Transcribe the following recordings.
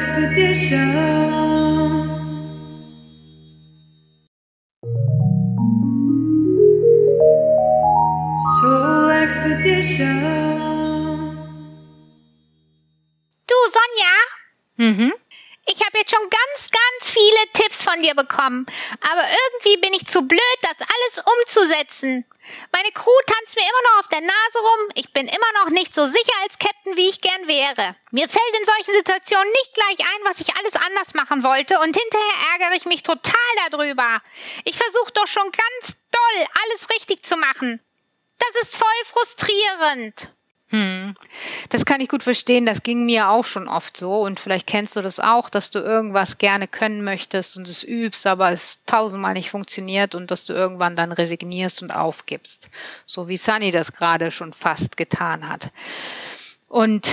Expedition. Soul Expedition. Du, Sonja? Mhm. Ich habe jetzt schon ganz, ganz viele Tipps von dir bekommen. Aber irgendwie bin ich zu blöd, das alles umzusetzen. Meine Crew tanzt mir immer noch auf der Nase rum. Ich bin immer noch nicht so sicher als Captain, wie ich gern wäre. Mir fällt in solchen Situationen nicht gleich ein, was ich alles anders machen wollte. Und hinterher ärgere ich mich total darüber. Ich versuche doch schon ganz doll, alles richtig zu machen. Das ist voll frustrierend. Hm. Das kann ich gut verstehen. Das ging mir auch schon oft so. Und vielleicht kennst du das auch, dass du irgendwas gerne können möchtest und es übst, aber es tausendmal nicht funktioniert und dass du irgendwann dann resignierst und aufgibst. So wie Sunny das gerade schon fast getan hat. Und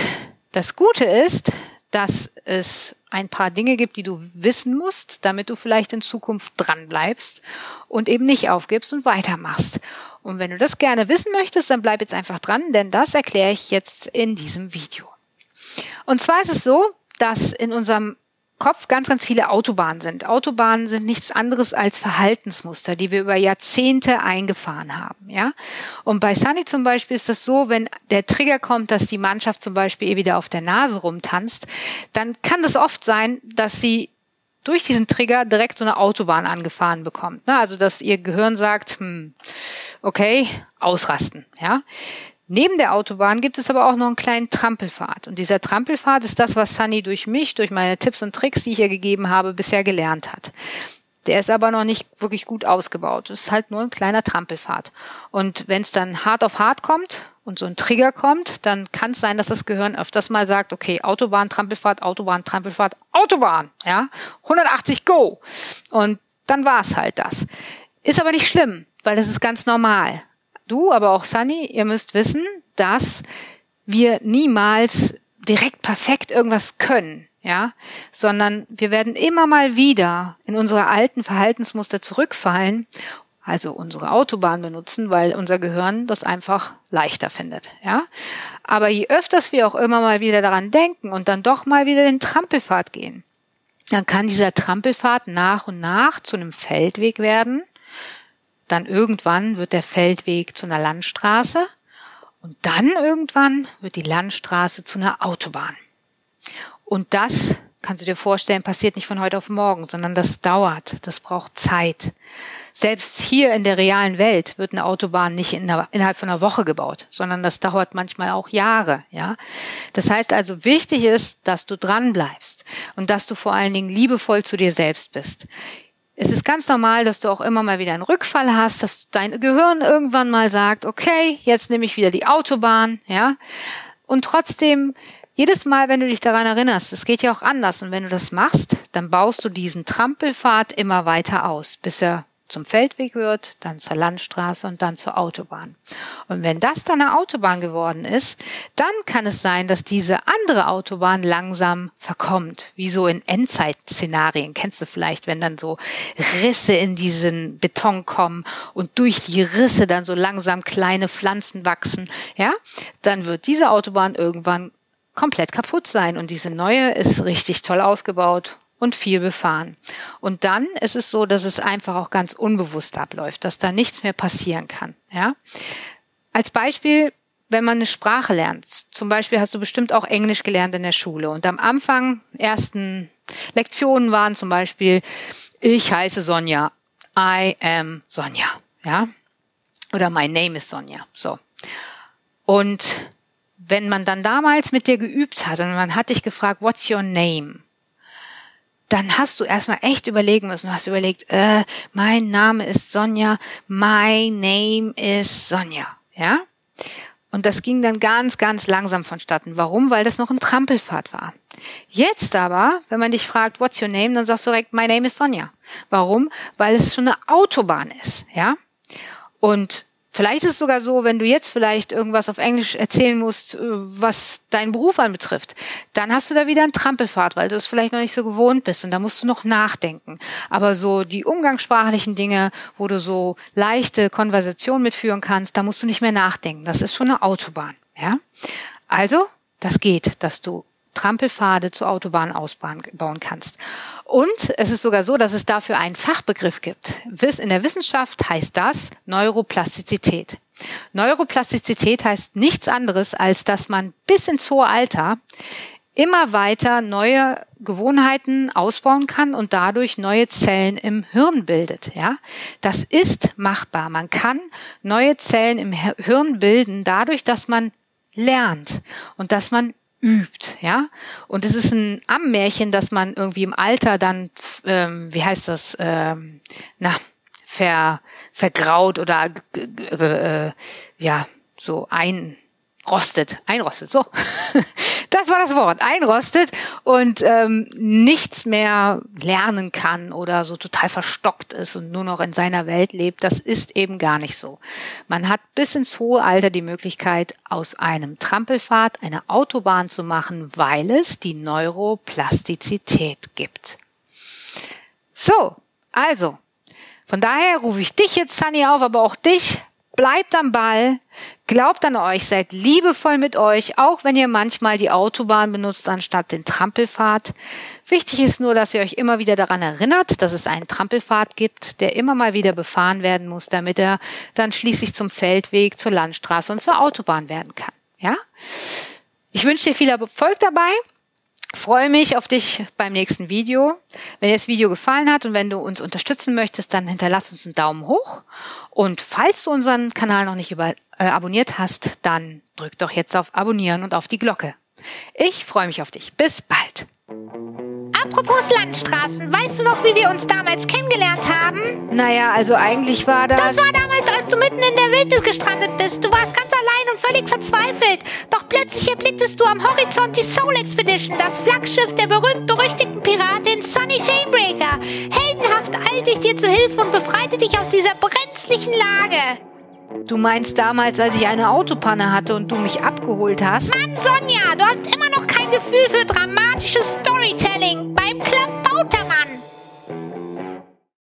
das Gute ist, dass es ein paar Dinge gibt, die du wissen musst, damit du vielleicht in Zukunft dran bleibst und eben nicht aufgibst und weitermachst. Und wenn du das gerne wissen möchtest, dann bleib jetzt einfach dran, denn das erkläre ich jetzt in diesem Video. Und zwar ist es so, dass in unserem Kopf ganz, ganz viele Autobahnen sind. Autobahnen sind nichts anderes als Verhaltensmuster, die wir über Jahrzehnte eingefahren haben, ja. Und bei Sunny zum Beispiel ist das so, wenn der Trigger kommt, dass die Mannschaft zum Beispiel ihr wieder auf der Nase rumtanzt, dann kann das oft sein, dass sie durch diesen Trigger direkt so eine Autobahn angefahren bekommt. Ne? Also dass ihr Gehirn sagt, hm, okay, ausrasten. Ja. Neben der Autobahn gibt es aber auch noch einen kleinen Trampelpfad. Und dieser Trampelpfad ist das, was Sunny durch mich, durch meine Tipps und Tricks, die ich ihr gegeben habe, bisher gelernt hat. Der ist aber noch nicht wirklich gut ausgebaut. Es ist halt nur ein kleiner Trampelpfad. Und wenn es dann hart auf hart kommt und so ein Trigger kommt, dann kann es sein, dass das Gehirn öfters mal sagt, okay, Autobahn, Trampelfahrt, Autobahn, Trampelfahrt, Autobahn, ja, 180 Go. Und dann war es halt das. Ist aber nicht schlimm, weil das ist ganz normal. Du, aber auch Sunny, ihr müsst wissen, dass wir niemals direkt perfekt irgendwas können ja, sondern wir werden immer mal wieder in unsere alten Verhaltensmuster zurückfallen, also unsere Autobahn benutzen, weil unser Gehirn das einfach leichter findet, ja. Aber je öfters wir auch immer mal wieder daran denken und dann doch mal wieder den Trampelpfad gehen, dann kann dieser Trampelpfad nach und nach zu einem Feldweg werden. Dann irgendwann wird der Feldweg zu einer Landstraße und dann irgendwann wird die Landstraße zu einer Autobahn. Und das, kannst du dir vorstellen, passiert nicht von heute auf morgen, sondern das dauert, das braucht Zeit. Selbst hier in der realen Welt wird eine Autobahn nicht innerhalb von einer Woche gebaut, sondern das dauert manchmal auch Jahre, ja. Das heißt also, wichtig ist, dass du dran bleibst und dass du vor allen Dingen liebevoll zu dir selbst bist. Es ist ganz normal, dass du auch immer mal wieder einen Rückfall hast, dass dein Gehirn irgendwann mal sagt, okay, jetzt nehme ich wieder die Autobahn, ja. Und trotzdem jedes Mal, wenn du dich daran erinnerst, es geht ja auch anders. Und wenn du das machst, dann baust du diesen Trampelpfad immer weiter aus, bis er zum Feldweg wird, dann zur Landstraße und dann zur Autobahn. Und wenn das dann eine Autobahn geworden ist, dann kann es sein, dass diese andere Autobahn langsam verkommt, wie so in Endzeitszenarien. Kennst du vielleicht, wenn dann so Risse in diesen Beton kommen und durch die Risse dann so langsam kleine Pflanzen wachsen, ja? Dann wird diese Autobahn irgendwann komplett kaputt sein und diese neue ist richtig toll ausgebaut und viel befahren. Und dann ist es so, dass es einfach auch ganz unbewusst abläuft, dass da nichts mehr passieren kann. Ja? Als Beispiel, wenn man eine Sprache lernt, zum Beispiel hast du bestimmt auch Englisch gelernt in der Schule und am Anfang ersten Lektionen waren zum Beispiel, ich heiße Sonja, I am Sonja, ja, oder my name is Sonja, so. Und wenn man dann damals mit dir geübt hat und man hat dich gefragt, what's your name? Dann hast du erstmal echt überlegen müssen. Du hast überlegt, äh, mein Name ist Sonja, my name is Sonja, ja? Und das ging dann ganz, ganz langsam vonstatten. Warum? Weil das noch ein Trampelfahrt war. Jetzt aber, wenn man dich fragt, what's your name, dann sagst du direkt, my name is Sonja. Warum? Weil es schon eine Autobahn ist, ja? Und Vielleicht ist es sogar so, wenn du jetzt vielleicht irgendwas auf Englisch erzählen musst, äh, was deinen Beruf anbetrifft, dann hast du da wieder einen Trampelfahrt, weil du es vielleicht noch nicht so gewohnt bist und da musst du noch nachdenken. Aber so die umgangssprachlichen Dinge, wo du so leichte Konversation mitführen kannst, da musst du nicht mehr nachdenken. Das ist schon eine Autobahn, ja? Also, das geht, dass du Trampelpfade zur Autobahn ausbauen kannst. Und es ist sogar so, dass es dafür einen Fachbegriff gibt. In der Wissenschaft heißt das Neuroplastizität. Neuroplastizität heißt nichts anderes, als dass man bis ins hohe Alter immer weiter neue Gewohnheiten ausbauen kann und dadurch neue Zellen im Hirn bildet. Ja, das ist machbar. Man kann neue Zellen im Hirn bilden dadurch, dass man lernt und dass man übt, ja. Und es ist ein Ammärchen, dass man irgendwie im Alter dann, ähm, wie heißt das, ähm, na, ver, vergraut oder äh, ja so einrostet, einrostet, so. Das war das Wort, einrostet und ähm, nichts mehr lernen kann oder so total verstockt ist und nur noch in seiner Welt lebt. Das ist eben gar nicht so. Man hat bis ins hohe Alter die Möglichkeit, aus einem Trampelpfad eine Autobahn zu machen, weil es die Neuroplastizität gibt. So, also, von daher rufe ich dich jetzt, Sunny, auf, aber auch dich. Bleibt am Ball, glaubt an euch, seid liebevoll mit euch, auch wenn ihr manchmal die Autobahn benutzt anstatt den Trampelpfad. Wichtig ist nur, dass ihr euch immer wieder daran erinnert, dass es einen Trampelpfad gibt, der immer mal wieder befahren werden muss, damit er dann schließlich zum Feldweg, zur Landstraße und zur Autobahn werden kann. Ja? Ich wünsche dir viel Erfolg dabei freue mich auf dich beim nächsten Video. Wenn dir das Video gefallen hat und wenn du uns unterstützen möchtest, dann hinterlass uns einen Daumen hoch. Und falls du unseren Kanal noch nicht über, äh, abonniert hast, dann drück doch jetzt auf Abonnieren und auf die Glocke. Ich freue mich auf dich. Bis bald. Apropos Landstraßen, weißt du noch, wie wir uns damals kennengelernt haben? Naja, also eigentlich war das. Das war damals, als du mitten in der Wildnis gestrandet bist. Du warst ganz allein und völlig verzweifelt. Doch plötzlich erblicktest du am Horizont die Soul Expedition, das Flaggschiff der berühmt-berüchtigten Piratin Sunny Chainbreaker. Heldenhaft eilte ich dir zu Hilfe und befreite dich aus dieser brenzlichen Lage. Du meinst damals, als ich eine Autopanne hatte und du mich abgeholt hast? Mann, Sonja, du hast immer noch kein Gefühl für dramatisches Storytelling beim Klabautermann.